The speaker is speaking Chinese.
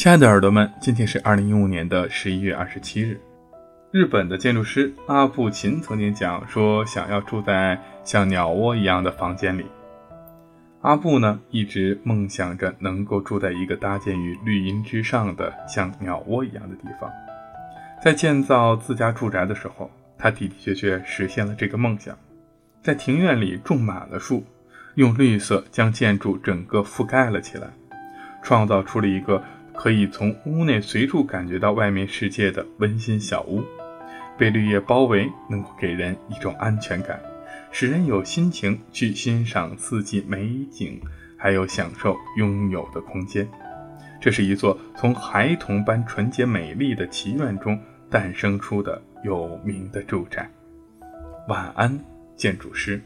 亲爱的耳朵们，今天是二零一五年的十一月二十七日。日本的建筑师阿布琴曾经讲说，想要住在像鸟窝一样的房间里。阿布呢，一直梦想着能够住在一个搭建于绿荫之上的像鸟窝一样的地方。在建造自家住宅的时候，他的的确确实现了这个梦想，在庭院里种满了树，用绿色将建筑整个覆盖了起来，创造出了一个。可以从屋内随处感觉到外面世界的温馨小屋，被绿叶包围，能够给人一种安全感，使人有心情去欣赏四季美景，还有享受拥有的空间。这是一座从孩童般纯洁美丽的祈愿中诞生出的有名的住宅。晚安，建筑师。